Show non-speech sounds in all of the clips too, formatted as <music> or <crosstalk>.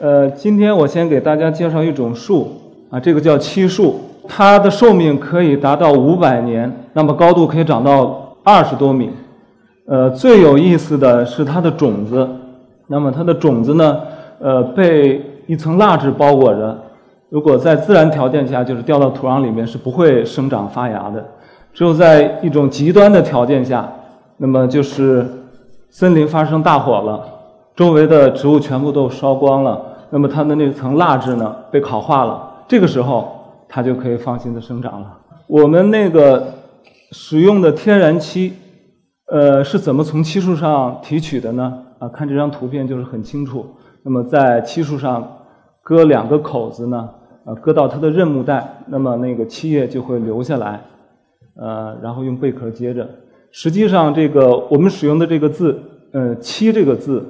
呃，今天我先给大家介绍一种树啊，这个叫漆树，它的寿命可以达到五百年，那么高度可以长到二十多米。呃，最有意思的是它的种子，那么它的种子呢，呃，被一层蜡质包裹着，如果在自然条件下，就是掉到土壤里面是不会生长发芽的，只有在一种极端的条件下，那么就是森林发生大火了，周围的植物全部都烧光了，那么它的那层蜡质呢被烤化了，这个时候它就可以放心的生长了。我们那个使用的天然漆。呃，是怎么从漆树上提取的呢？啊，看这张图片就是很清楚。那么在漆树上割两个口子呢，呃，割到它的韧木带，那么那个漆液就会流下来，呃，然后用贝壳接着。实际上，这个我们使用的这个字，呃，漆这个字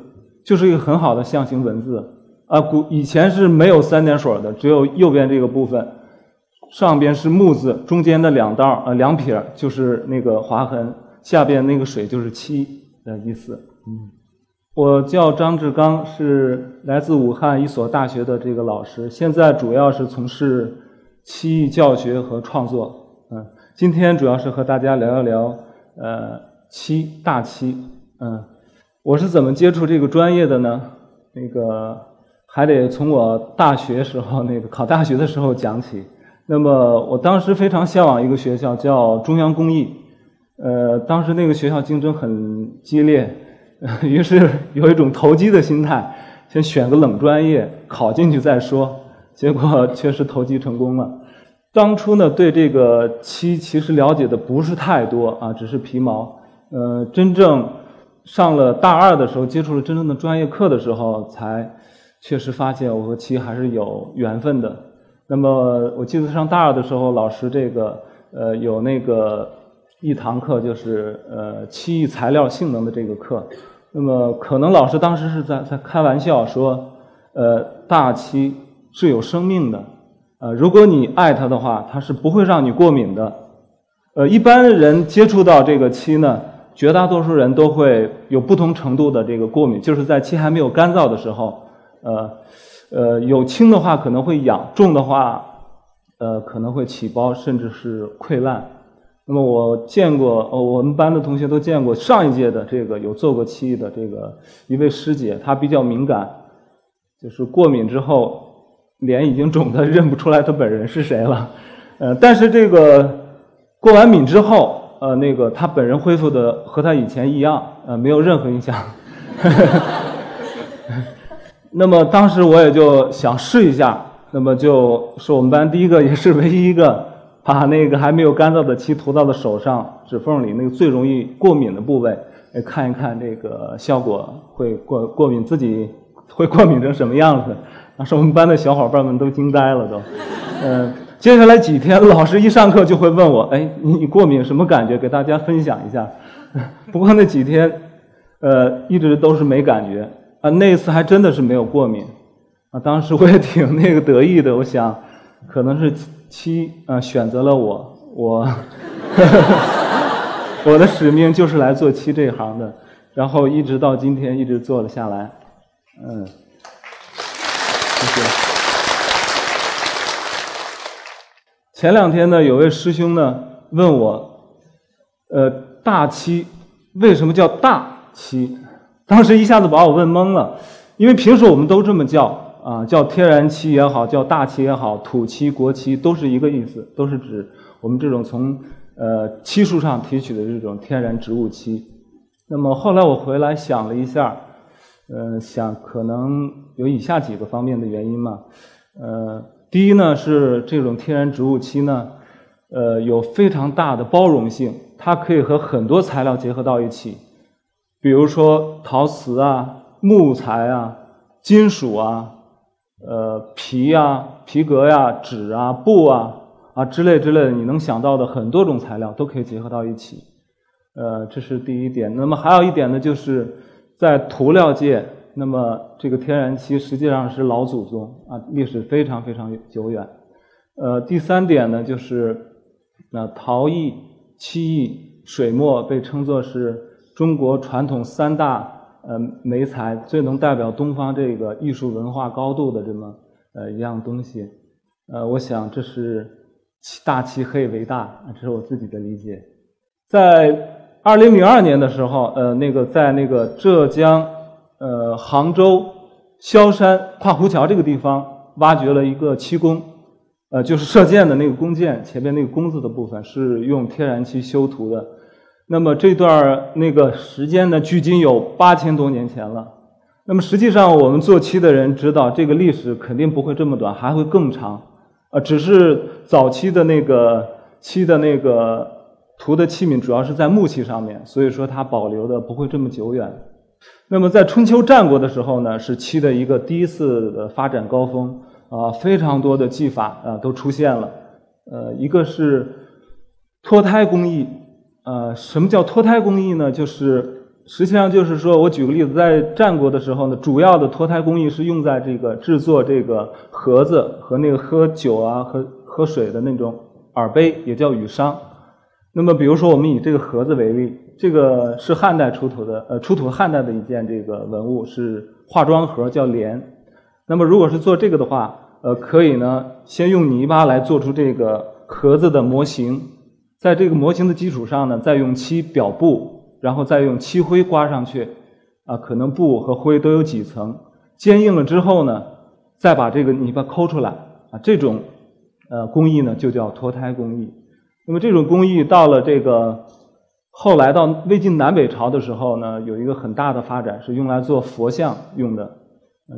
就是一个很好的象形文字。啊，古以前是没有三点水的，只有右边这个部分，上边是木字，中间的两道呃两撇就是那个划痕。下边那个水就是漆的意思。嗯，我叫张志刚，是来自武汉一所大学的这个老师，现在主要是从事漆艺教学和创作。嗯，今天主要是和大家聊一聊呃漆大漆。嗯，我是怎么接触这个专业的呢？那个还得从我大学时候那个考大学的时候讲起。那么我当时非常向往一个学校，叫中央工艺。呃，当时那个学校竞争很激烈，于是有一种投机的心态，先选个冷专业考进去再说。结果 <laughs> 确实投机成功了。当初呢，对这个漆其实了解的不是太多啊，只是皮毛。呃，真正上了大二的时候，接触了真正的专业课的时候，才确实发现我和漆还是有缘分的。那么我记得上大二的时候，老师这个呃有那个。一堂课就是呃漆艺材料性能的这个课，那么可能老师当时是在在开玩笑说，呃大漆是有生命的，呃如果你爱它的话，它是不会让你过敏的，呃一般人接触到这个漆呢，绝大多数人都会有不同程度的这个过敏，就是在漆还没有干燥的时候，呃呃有轻的话可能会痒，重的话呃可能会起包甚至是溃烂。那么我见过，呃，我们班的同学都见过上一届的这个有做过漆的这个一位师姐，她比较敏感，就是过敏之后脸已经肿得认不出来她本人是谁了，呃，但是这个过完敏之后，呃，那个她本人恢复的和她以前一样，呃，没有任何影响。<laughs> 那么当时我也就想试一下，那么就是我们班第一个也是唯一一个。把那个还没有干燥的漆涂到了手上指缝里，那个最容易过敏的部位，看一看这个效果会过过敏，自己会过敏成什么样子？当时我们班的小伙伴们都惊呆了，都。嗯，<laughs> 接下来几天，老师一上课就会问我：“哎，你过敏什么感觉？给大家分享一下。<laughs> ”不过那几天，呃，一直都是没感觉啊。那次还真的是没有过敏啊。当时我也挺那个得意的，我想，可能是。七啊，选择了我，我，<laughs> 我的使命就是来做漆这一行的，然后一直到今天一直做了下来，嗯，谢谢。前两天呢，有位师兄呢问我，呃，大漆为什么叫大漆？当时一下子把我问懵了，因为平时我们都这么叫。啊，叫天然漆也好，叫大漆也好，土漆、国漆都是一个意思，都是指我们这种从呃漆树上提取的这种天然植物漆。那么后来我回来想了一下，呃，想可能有以下几个方面的原因嘛。呃，第一呢是这种天然植物漆呢，呃，有非常大的包容性，它可以和很多材料结合到一起，比如说陶瓷啊、木材啊、金属啊。呃，皮啊、皮革呀、纸啊、布啊啊之类之类的，你能想到的很多种材料都可以结合到一起。呃，这是第一点。那么还有一点呢，就是在涂料界，那么这个天然漆实际上是老祖宗啊，历史非常非常久远。呃，第三点呢，就是那陶艺、漆艺、水墨被称作是中国传统三大呃媒材，最能代表东方这个艺术文化高度的这么呃一样东西。呃，我想这是大漆可以为大，这是我自己的理解。在二零零二年的时候，呃，那个在那个浙江呃杭州萧山跨湖桥这个地方挖掘了一个漆工，呃，就是射箭的那个弓箭前面那个弓字的部分是用天然漆修图的。那么这段那个时间呢，距今有八千多年前了。那么实际上，我们做漆的人知道，这个历史肯定不会这么短，还会更长。啊，只是早期的那个漆的那个涂的器皿主要是在木器上面，所以说它保留的不会这么久远。那么在春秋战国的时候呢，是漆的一个第一次的发展高峰啊，非常多的技法啊都出现了。呃，一个是脱胎工艺。呃，什么叫脱胎工艺呢？就是实际上就是说，我举个例子，在战国的时候呢，主要的脱胎工艺是用在这个制作这个盒子和那个喝酒啊、喝喝水的那种耳杯，也叫羽觞。那么，比如说我们以这个盒子为例，这个是汉代出土的，呃，出土汉代的一件这个文物是化妆盒，叫莲。那么，如果是做这个的话，呃，可以呢，先用泥巴来做出这个盒子的模型。在这个模型的基础上呢，再用漆表布，然后再用漆灰刮上去，啊，可能布和灰都有几层，坚硬了之后呢，再把这个泥巴抠出来，啊，这种呃工艺呢就叫脱胎工艺。那么这种工艺到了这个后来到魏晋南北朝的时候呢，有一个很大的发展，是用来做佛像用的，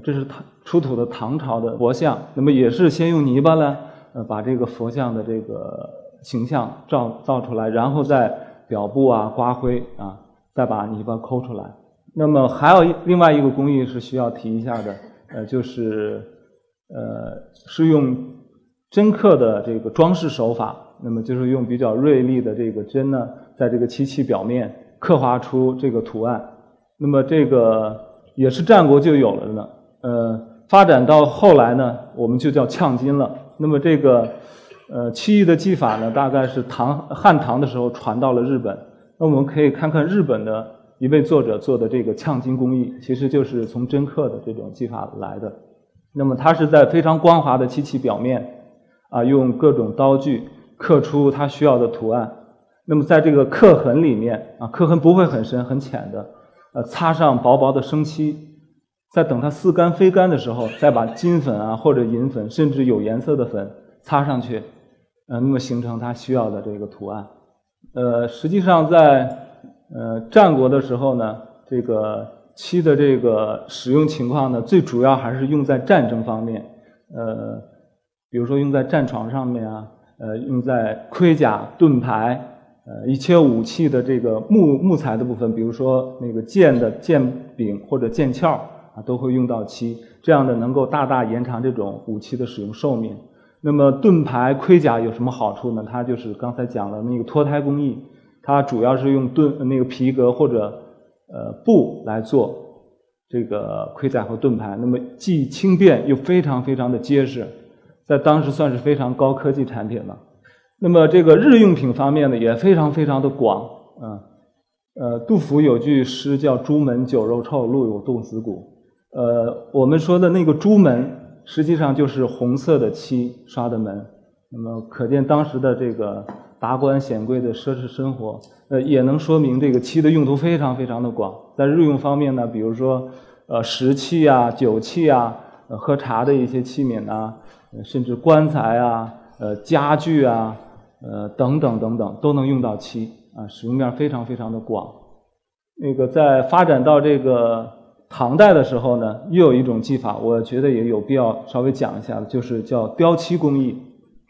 这是唐出土的唐朝的佛像，那么也是先用泥巴呢，呃，把这个佛像的这个。形象造造出来，然后再表布啊、刮灰啊，再把泥巴抠出来。那么还有另外一个工艺是需要提一下的，呃，就是呃，是用针刻的这个装饰手法。那么就是用比较锐利的这个针呢，在这个漆器表面刻画出这个图案。那么这个也是战国就有了的，呃，发展到后来呢，我们就叫呛金了。那么这个。呃，漆艺的技法呢，大概是唐汉唐的时候传到了日本。那我们可以看看日本的一位作者做的这个呛金工艺，其实就是从针刻的这种技法来的。那么它是在非常光滑的漆器表面，啊，用各种刀具刻出它需要的图案。那么在这个刻痕里面，啊，刻痕不会很深很浅的，呃，擦上薄薄的生漆，在等它似干非干的时候，再把金粉啊或者银粉，甚至有颜色的粉擦上去。呃，那么形成它需要的这个图案。呃，实际上在呃战国的时候呢，这个漆的这个使用情况呢，最主要还是用在战争方面。呃，比如说用在战床上面啊，呃，用在盔甲、盾牌，呃，一切武器的这个木木材的部分，比如说那个剑的剑柄或者剑鞘啊，都会用到漆，这样的能够大大延长这种武器的使用寿命。那么盾牌、盔甲有什么好处呢？它就是刚才讲的那个脱胎工艺，它主要是用盾那个皮革或者呃布来做这个盔甲和盾牌。那么既轻便又非常非常的结实，在当时算是非常高科技产品了。那么这个日用品方面呢，也非常非常的广嗯。呃，杜甫有句诗叫“朱门酒肉臭，路有冻死骨”。呃，我们说的那个朱门。实际上就是红色的漆刷的门，那么可见当时的这个达官显贵的奢侈生活，呃，也能说明这个漆的用途非常非常的广。在日用方面呢，比如说，呃，食器啊、酒器啊、喝茶的一些器皿啊，甚至棺材啊、呃，家具啊、呃，等等等等，都能用到漆啊，使用面非常非常的广。那个在发展到这个。唐代的时候呢，又有一种技法，我觉得也有必要稍微讲一下，就是叫雕漆工艺。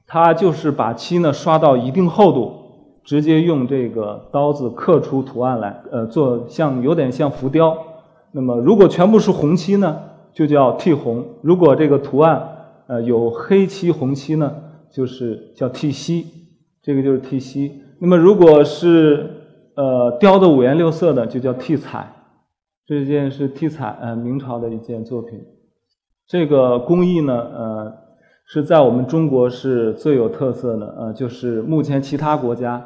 它就是把漆呢刷到一定厚度，直接用这个刀子刻出图案来，呃，做像有点像浮雕。那么如果全部是红漆呢，就叫剔红；如果这个图案呃有黑漆、红漆呢，就是叫剔漆。这个就是剔漆。那么如果是呃雕的五颜六色的，就叫剔彩。这件是剔彩，呃，明朝的一件作品。这个工艺呢，呃，是在我们中国是最有特色的，呃，就是目前其他国家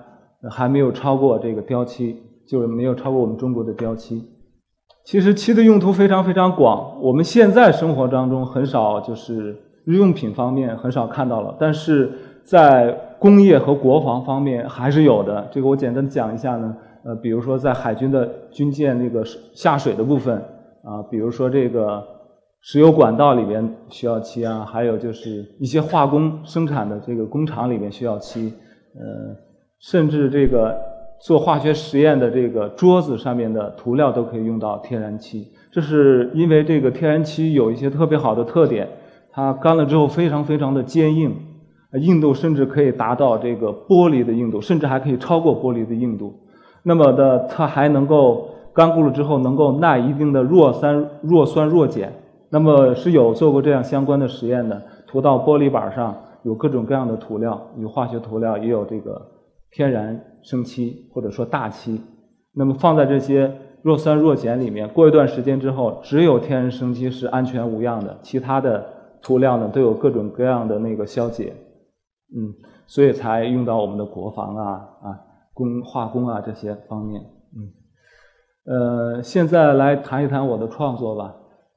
还没有超过这个雕漆，就是没有超过我们中国的雕漆。其实漆的用途非常非常广，我们现在生活当中很少就是日用品方面很少看到了，但是在工业和国防方面还是有的。这个我简单讲一下呢，呃，比如说在海军的军舰那个下水的部分啊，比如说这个石油管道里边需要漆啊，还有就是一些化工生产的这个工厂里面需要漆，呃，甚至这个。做化学实验的这个桌子上面的涂料都可以用到天然漆，这是因为这个天然漆有一些特别好的特点，它干了之后非常非常的坚硬，硬度甚至可以达到这个玻璃的硬度，甚至还可以超过玻璃的硬度。那么的，它还能够干固了之后能够耐一定的弱酸、弱酸、弱碱。那么是有做过这样相关的实验的，涂到玻璃板上有各种各样的涂料，有化学涂料，也有这个天然。生漆或者说大漆，那么放在这些弱酸弱碱里面，过一段时间之后，只有天然生漆是安全无恙的，其他的涂料呢都有各种各样的那个消解，嗯，所以才用到我们的国防啊啊工化工啊这些方面，嗯，呃，现在来谈一谈我的创作吧。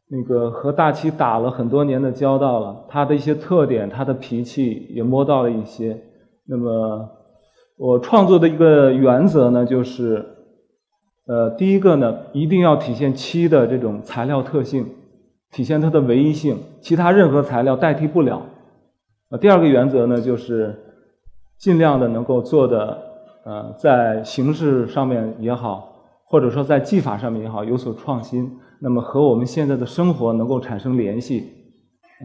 那个和大漆打了很多年的交道了，它的一些特点，它的脾气也摸到了一些，那么。我创作的一个原则呢，就是，呃，第一个呢，一定要体现漆的这种材料特性，体现它的唯一性，其他任何材料代替不了。呃，第二个原则呢，就是尽量的能够做的，呃，在形式上面也好，或者说在技法上面也好有所创新，那么和我们现在的生活能够产生联系。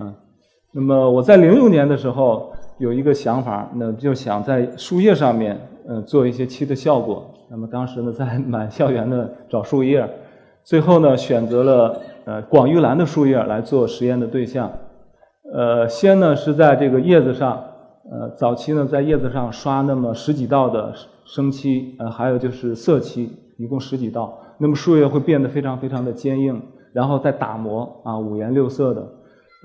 嗯，那么我在零六年的时候。有一个想法，那就想在树叶上面，嗯，做一些漆的效果。那么当时呢，在满校园的找树叶，最后呢，选择了呃广玉兰的树叶来做实验的对象。呃，先呢是在这个叶子上，呃，早期呢在叶子上刷那么十几道的生漆，呃，还有就是色漆，一共十几道。那么树叶会变得非常非常的坚硬，然后再打磨啊，五颜六色的。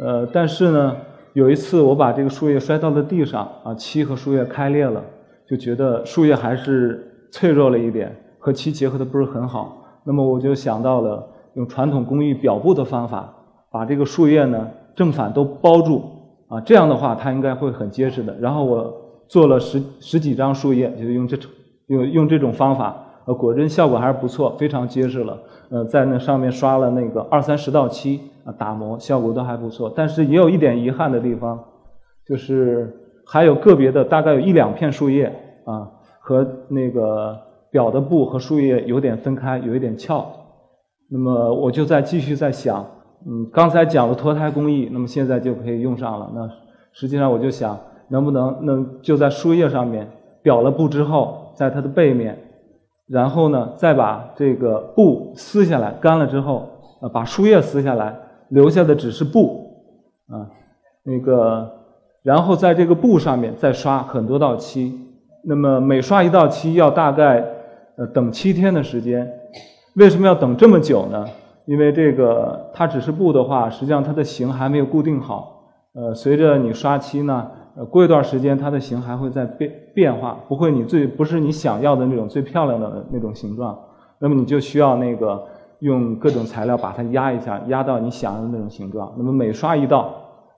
呃，但是呢。有一次，我把这个树叶摔到了地上，啊，漆和树叶开裂了，就觉得树叶还是脆弱了一点，和漆结合的不是很好。那么我就想到了用传统工艺表布的方法，把这个树叶呢正反都包住，啊，这样的话它应该会很结实的。然后我做了十十几张树叶，就是用这种用用这种方法，呃，果真效果还是不错，非常结实了。呃，在那上面刷了那个二三十道漆。啊，打磨效果都还不错，但是也有一点遗憾的地方，就是还有个别的大概有一两片树叶啊，和那个表的布和树叶有点分开，有一点翘。那么我就在继续在想，嗯，刚才讲了脱胎工艺，那么现在就可以用上了。那实际上我就想，能不能能就在树叶上面裱了布之后，在它的背面，然后呢再把这个布撕下来，干了之后，呃，把树叶撕下来。留下的只是布，啊，那个，然后在这个布上面再刷很多道漆，那么每刷一道漆要大概呃等七天的时间。为什么要等这么久呢？因为这个它只是布的话，实际上它的形还没有固定好。呃，随着你刷漆呢，呃，过一段时间它的形还会在变变化，不会你最不是你想要的那种最漂亮的那种形状。那么你就需要那个。用各种材料把它压一下，压到你想要的那种形状。那么每刷一道，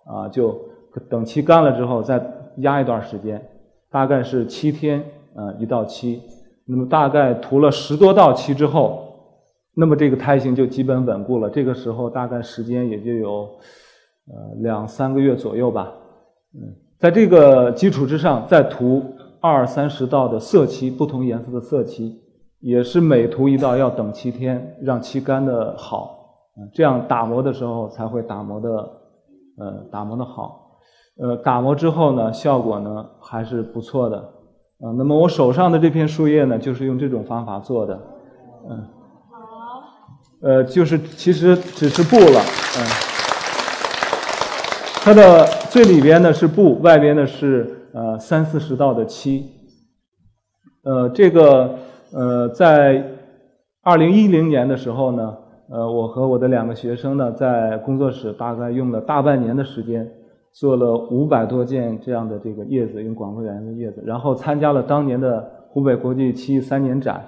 啊，就等漆干了之后再压一段时间，大概是七天，呃，一道漆。那么大概涂了十多道漆之后，那么这个胎形就基本稳固了。这个时候大概时间也就有，呃，两三个月左右吧。嗯，在这个基础之上再涂二三十道的色漆，不同颜色的色漆。也是每涂一道要等七天，让漆干的好，嗯这样打磨的时候才会打磨的，呃，打磨的好，呃，打磨之后呢，效果呢还是不错的，啊，那么我手上的这片树叶呢，就是用这种方法做的，嗯，呃，就是其实只是布了，嗯，它的最里边呢是布，外边呢是呃三四十道的漆，呃，这个。呃，在二零一零年的时候呢，呃，我和我的两个学生呢，在工作室大概用了大半年的时间，做了五百多件这样的这个叶子，用广富园的叶子，然后参加了当年的湖北国际漆三年展。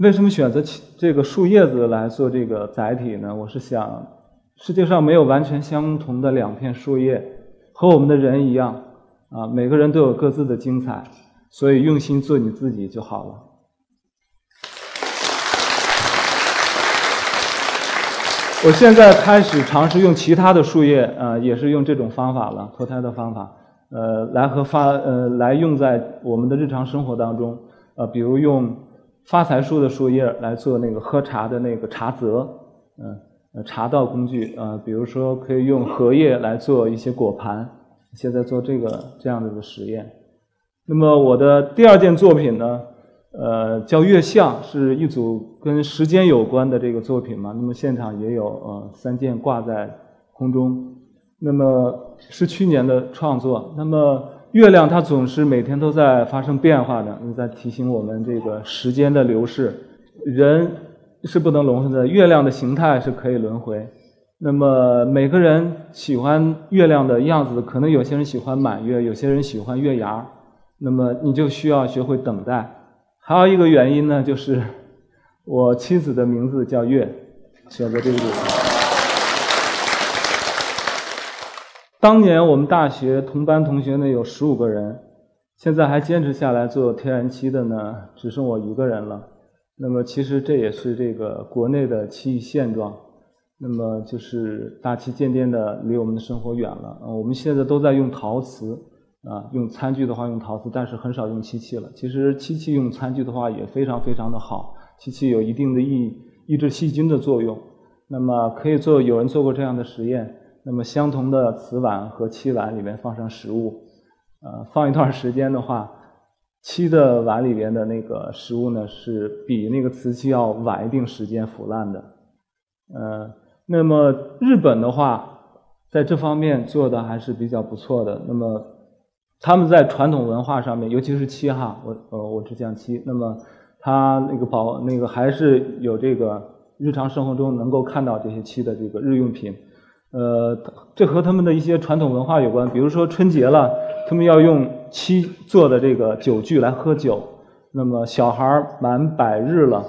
为什么选择这个树叶子来做这个载体呢？我是想，世界上没有完全相同的两片树叶，和我们的人一样啊，每个人都有各自的精彩，所以用心做你自己就好了。我现在开始尝试用其他的树叶，呃，也是用这种方法了，脱胎的方法，呃，来和发，呃，来用在我们的日常生活当中，呃，比如用发财树的树叶来做那个喝茶的那个茶则，嗯，茶道工具，呃，比如说可以用荷叶来做一些果盘，现在做这个这样的一个实验。那么我的第二件作品呢？呃，叫月相是一组跟时间有关的这个作品嘛。那么现场也有呃三件挂在空中。那么是去年的创作。那么月亮它总是每天都在发生变化的，在提醒我们这个时间的流逝。人是不能轮回的，月亮的形态是可以轮回。那么每个人喜欢月亮的样子，可能有些人喜欢满月，有些人喜欢月牙。那么你就需要学会等待。还有一个原因呢，就是我妻子的名字叫月，选择这个字。当年我们大学同班同学呢有十五个人，现在还坚持下来做天然漆的呢，只剩我一个人了。那么其实这也是这个国内的漆艺现状。那么就是大漆渐渐的离我们的生活远了。我们现在都在用陶瓷。啊，用餐具的话用陶瓷，但是很少用漆器了。其实漆器用餐具的话也非常非常的好，漆器有一定的抑抑制细菌的作用。那么可以做，有人做过这样的实验。那么相同的瓷碗和漆碗里面放上食物，呃，放一段时间的话，漆的碗里边的那个食物呢是比那个瓷器要晚一定时间腐烂的。呃，那么日本的话，在这方面做的还是比较不错的。那么。他们在传统文化上面，尤其是漆哈，我呃我只讲漆。那么，他那个保那个还是有这个日常生活中能够看到这些漆的这个日用品。呃，这和他们的一些传统文化有关。比如说春节了，他们要用漆做的这个酒具来喝酒。那么小孩满百日了，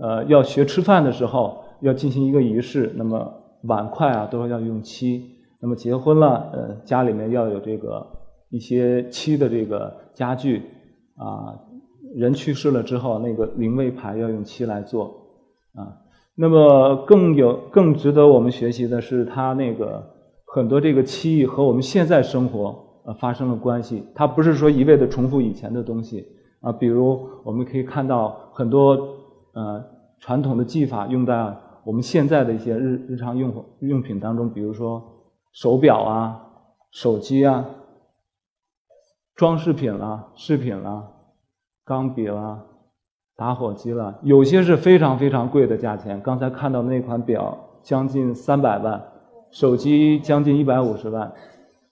呃，要学吃饭的时候要进行一个仪式，那么碗筷啊都要用漆。那么结婚了，呃，家里面要有这个。一些漆的这个家具啊，人去世了之后，那个灵位牌要用漆来做啊。那么更有更值得我们学习的是，它那个很多这个漆艺和我们现在生活呃发生了关系。它不是说一味的重复以前的东西啊。比如我们可以看到很多呃传统的技法用在我们现在的一些日日常用用品当中，比如说手表啊、手机啊。装饰品啦、饰品啦、钢笔啦、打火机了，有些是非常非常贵的价钱。刚才看到那款表将近三百万，手机将近一百五十万，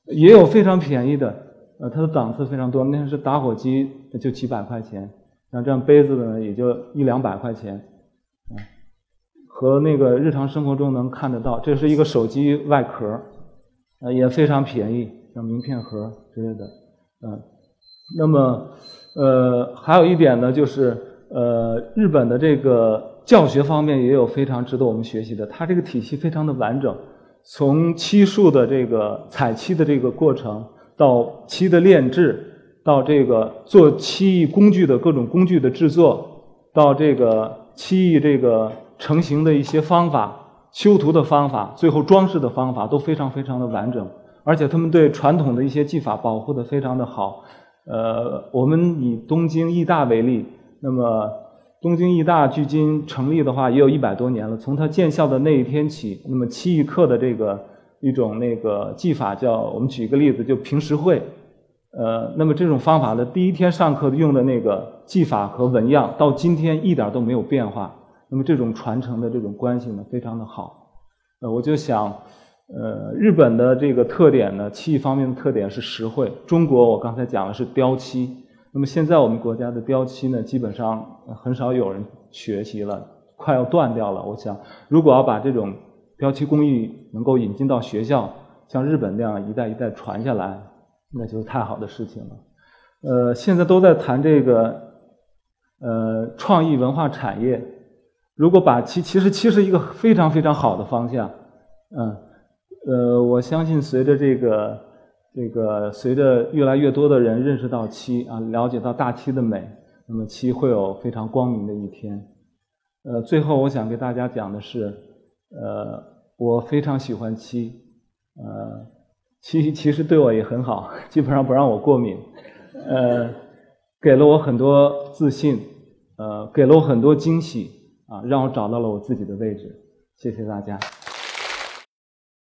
也有非常便宜的，呃，它的档次非常多。那是打火机就几百块钱，像这样杯子的呢也就一两百块钱，嗯，和那个日常生活中能看得到，这是一个手机外壳，呃，也非常便宜，像名片盒之类的。嗯，那么，呃，还有一点呢，就是呃，日本的这个教学方面也有非常值得我们学习的。它这个体系非常的完整，从漆树的这个采漆的这个过程，到漆的炼制，到这个做漆艺工具的各种工具的制作，到这个漆艺这个成型的一些方法、修图的方法，最后装饰的方法，都非常非常的完整。而且他们对传统的一些技法保护的非常的好，呃，我们以东京艺大为例，那么东京艺大距今成立的话也有一百多年了。从它建校的那一天起，那么漆艺课的这个一种那个技法叫，我们举一个例子，就平时会，呃，那么这种方法的第一天上课用的那个技法和纹样，到今天一点都没有变化。那么这种传承的这种关系呢，非常的好。呃，我就想。呃，日本的这个特点呢，漆艺方面的特点是实惠。中国我刚才讲的是雕漆，那么现在我们国家的雕漆呢，基本上很少有人学习了，快要断掉了。我想，如果要把这种雕漆工艺能够引进到学校，像日本那样一代一代传下来，那就是太好的事情了。呃，现在都在谈这个呃，创意文化产业，如果把其，其实漆是一个非常非常好的方向，嗯，呃，我相信随着这个这个随着越来越多的人认识到漆啊，了解到大漆的美，那么漆会有非常光明的一天。呃，最后我想给大家讲的是，呃，我非常喜欢漆，呃，漆其实对我也很好，基本上不让我过敏，呃，给了我很多自信，呃，给了我很多惊喜，啊，让我找到了我自己的位置。谢谢大家。